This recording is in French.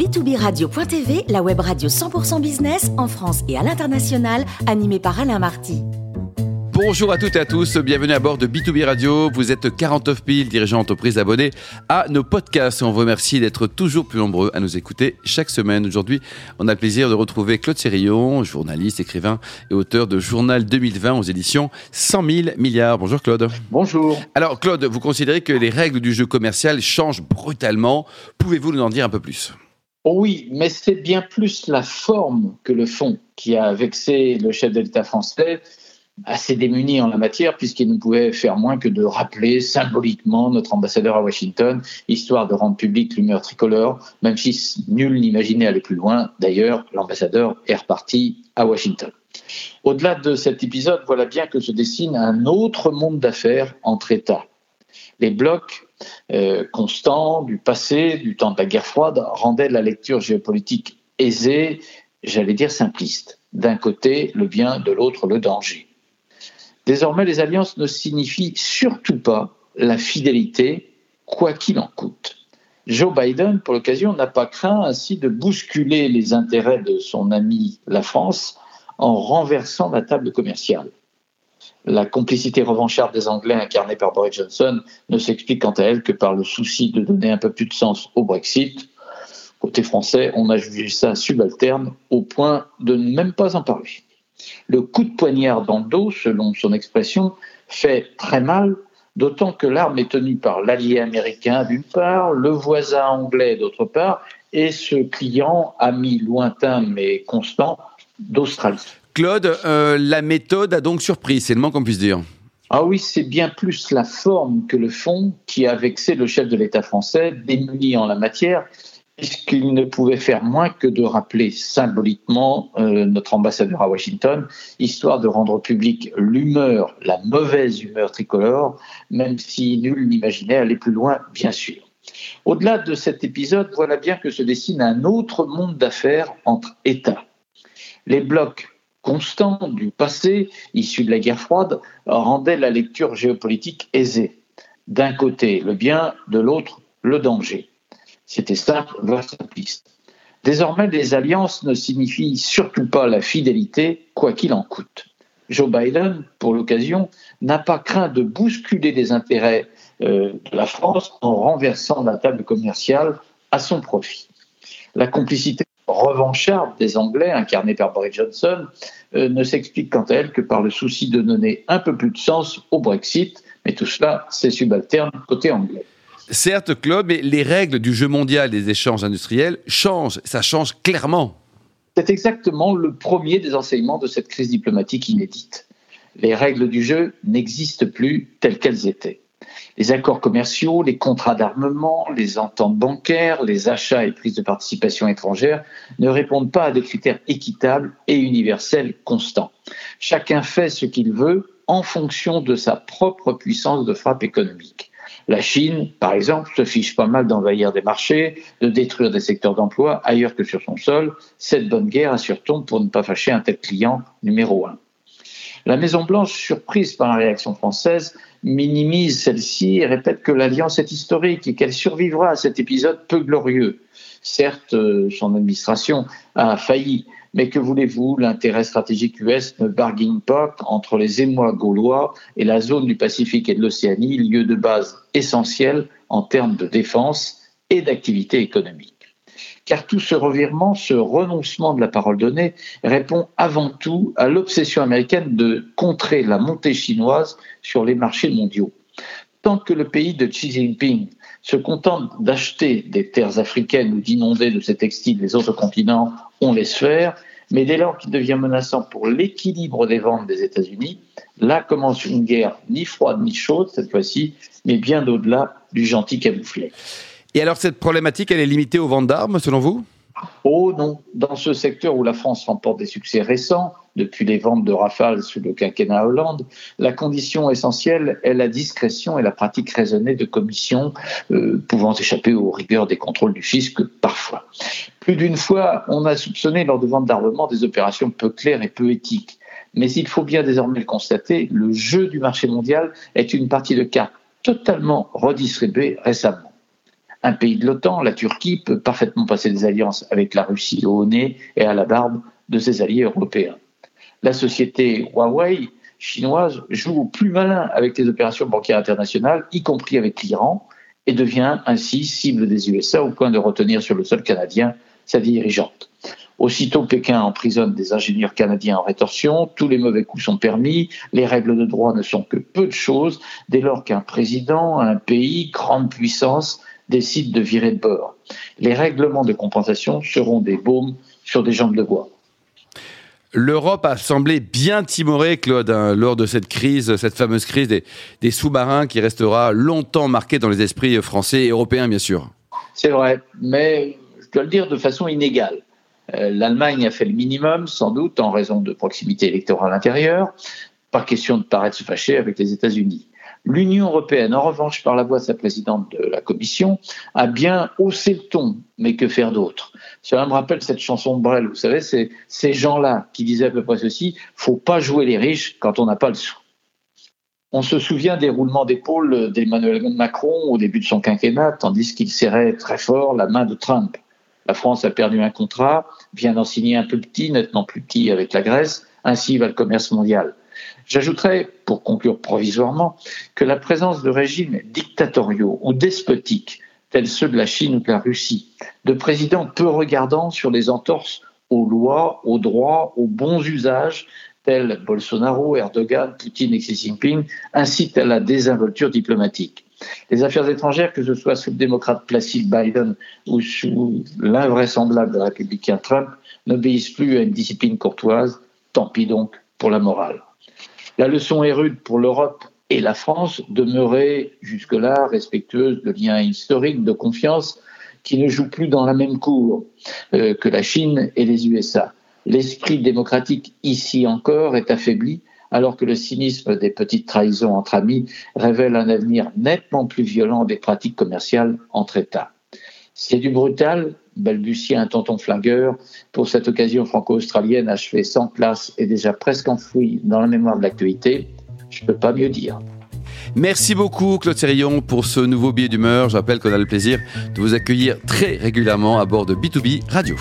B2B Radio.tv, la web radio 100% business en France et à l'international, animée par Alain Marty. Bonjour à toutes et à tous, bienvenue à bord de B2B Radio. Vous êtes 49 000 dirigeants d'entreprise abonnés à nos podcasts. On vous remercie d'être toujours plus nombreux à nous écouter chaque semaine. Aujourd'hui, on a le plaisir de retrouver Claude Sérillon, journaliste, écrivain et auteur de Journal 2020 aux éditions 100 000 milliards. Bonjour Claude. Bonjour. Alors Claude, vous considérez que les règles du jeu commercial changent brutalement. Pouvez-vous nous en dire un peu plus? Oui, mais c'est bien plus la forme que le fond qui a vexé le chef de l'État français assez démuni en la matière puisqu'il ne pouvait faire moins que de rappeler symboliquement notre ambassadeur à Washington, histoire de rendre public l'humeur tricolore, même si nul n'imaginait aller plus loin. D'ailleurs, l'ambassadeur est reparti à Washington. Au-delà de cet épisode, voilà bien que se dessine un autre monde d'affaires entre États. Les blocs euh, constants du passé, du temps de la guerre froide, rendaient la lecture géopolitique aisée, j'allais dire simpliste. D'un côté, le bien, de l'autre, le danger. Désormais, les alliances ne signifient surtout pas la fidélité, quoi qu'il en coûte. Joe Biden, pour l'occasion, n'a pas craint ainsi de bousculer les intérêts de son ami la France en renversant la table commerciale. La complicité revancharde des Anglais incarnée par Boris Johnson ne s'explique quant à elle que par le souci de donner un peu plus de sens au Brexit. Côté français, on a jugé ça subalterne au point de ne même pas en parler. Le coup de poignard dans le dos, selon son expression, fait très mal, d'autant que l'arme est tenue par l'allié américain d'une part, le voisin anglais d'autre part, et ce client, ami lointain mais constant, d'Australie. Claude, euh, la méthode a donc surpris, c'est le moins qu'on puisse dire. Ah oui, c'est bien plus la forme que le fond qui a vexé le chef de l'État français, démuni en la matière, puisqu'il ne pouvait faire moins que de rappeler symboliquement euh, notre ambassadeur à Washington, histoire de rendre public l'humeur, la mauvaise humeur tricolore, même si nul n'imaginait aller plus loin, bien sûr. Au-delà de cet épisode, voilà bien que se dessine un autre monde d'affaires entre États. Les blocs constants du passé, issus de la guerre froide, rendaient la lecture géopolitique aisée. D'un côté le bien, de l'autre le danger. C'était simple, voire simpliste. Désormais, les alliances ne signifient surtout pas la fidélité, quoi qu'il en coûte. Joe Biden, pour l'occasion, n'a pas craint de bousculer les intérêts euh, de la France en renversant la table commerciale à son profit. La complicité revancharde des Anglais, incarnée par Boris Johnson, euh, ne s'explique quant à elle que par le souci de donner un peu plus de sens au Brexit, mais tout cela, c'est subalterne côté anglais. Certes, Claude, mais les règles du jeu mondial des échanges industriels changent. Ça change clairement. C'est exactement le premier des enseignements de cette crise diplomatique inédite. Les règles du jeu n'existent plus telles qu'elles étaient. Les accords commerciaux, les contrats d'armement, les ententes bancaires, les achats et prises de participation étrangères ne répondent pas à des critères équitables et universels constants. Chacun fait ce qu'il veut en fonction de sa propre puissance de frappe économique. La Chine, par exemple, se fiche pas mal d'envahir des marchés, de détruire des secteurs d'emploi ailleurs que sur son sol. Cette bonne guerre, assure-t-on, pour ne pas fâcher un tel client numéro un. La Maison-Blanche, surprise par la réaction française, minimise celle-ci et répète que l'alliance est historique et qu'elle survivra à cet épisode peu glorieux. Certes, euh, son administration a failli, mais que voulez-vous, l'intérêt stratégique US ne barguine pas entre les émois gaulois et la zone du Pacifique et de l'Océanie, lieu de base essentiel en termes de défense et d'activité économique. Car tout ce revirement, ce renoncement de la parole donnée répond avant tout à l'obsession américaine de contrer la montée chinoise sur les marchés mondiaux. Tant que le pays de Xi Jinping se contente d'acheter des terres africaines ou d'inonder de ses textiles les autres continents, on laisse faire. Mais dès lors qu'il devient menaçant pour l'équilibre des ventes des États-Unis, là commence une guerre ni froide ni chaude cette fois-ci, mais bien au-delà du gentil camouflet. Et alors cette problématique, elle est limitée aux ventes d'armes, selon vous? Oh non, dans ce secteur où la France remporte des succès récents, depuis les ventes de Rafale sous le quinquennat Hollande, la condition essentielle est la discrétion et la pratique raisonnée de commissions euh, pouvant échapper aux rigueurs des contrôles du fisc parfois. Plus d'une fois, on a soupçonné lors de ventes d'armement des opérations peu claires et peu éthiques. Mais il faut bien désormais le constater, le jeu du marché mondial est une partie de cartes totalement redistribuée récemment. Un pays de l'OTAN, la Turquie, peut parfaitement passer des alliances avec la Russie au nez et à la barbe de ses alliés européens. La société Huawei chinoise joue au plus malin avec les opérations bancaires internationales, y compris avec l'Iran, et devient ainsi cible des USA au point de retenir sur le sol canadien sa dirigeante. Aussitôt Pékin emprisonne des ingénieurs canadiens en rétorsion, tous les mauvais coups sont permis, les règles de droit ne sont que peu de choses dès lors qu'un président, un pays, grande puissance, décide de virer de bord. Les règlements de compensation seront des baumes sur des jambes de bois. L'Europe a semblé bien timorée, Claude, hein, lors de cette crise, cette fameuse crise des, des sous-marins qui restera longtemps marquée dans les esprits français et européens, bien sûr. C'est vrai, mais je dois le dire de façon inégale. Euh, L'Allemagne a fait le minimum, sans doute, en raison de proximité électorale intérieure, pas question de paraître se fâcher avec les États-Unis. L'Union européenne, en revanche, par la voix de sa présidente de la Commission, a bien haussé le ton, mais que faire d'autre? Cela me rappelle cette chanson de Brel, vous savez, c'est ces gens-là qui disaient à peu près ceci faut pas jouer les riches quand on n'a pas le sou. On se souvient des roulements d'épaule d'Emmanuel Macron au début de son quinquennat, tandis qu'il serrait très fort la main de Trump. La France a perdu un contrat, vient d'en signer un plus petit, nettement plus petit avec la Grèce, ainsi va le commerce mondial. J'ajouterais, pour conclure provisoirement, que la présence de régimes dictatoriaux ou despotiques, tels ceux de la Chine ou de la Russie, de présidents peu regardants sur les entorses aux lois, aux droits, aux bons usages, tels Bolsonaro, Erdogan, Poutine et Xi Jinping, incitent à la désinvolture diplomatique. Les affaires étrangères, que ce soit sous le démocrate Placide Biden ou sous l'invraisemblable républicain Trump, n'obéissent plus à une discipline courtoise. Tant pis donc pour la morale. La leçon est rude pour l'Europe et la France, demeurée jusque-là respectueuse de liens historiques de confiance qui ne jouent plus dans la même cour euh, que la Chine et les USA. L'esprit démocratique ici encore est affaibli alors que le cynisme des petites trahisons entre amis révèle un avenir nettement plus violent des pratiques commerciales entre États. C'est du brutal, balbutie un tonton flingueur, pour cette occasion franco-australienne achevée sans place et déjà presque enfouie dans la mémoire de l'actualité. Je ne peux pas mieux dire. Merci beaucoup Claude Sérillon pour ce nouveau billet d'humeur. Je rappelle qu'on a le plaisir de vous accueillir très régulièrement à bord de B2B Radio.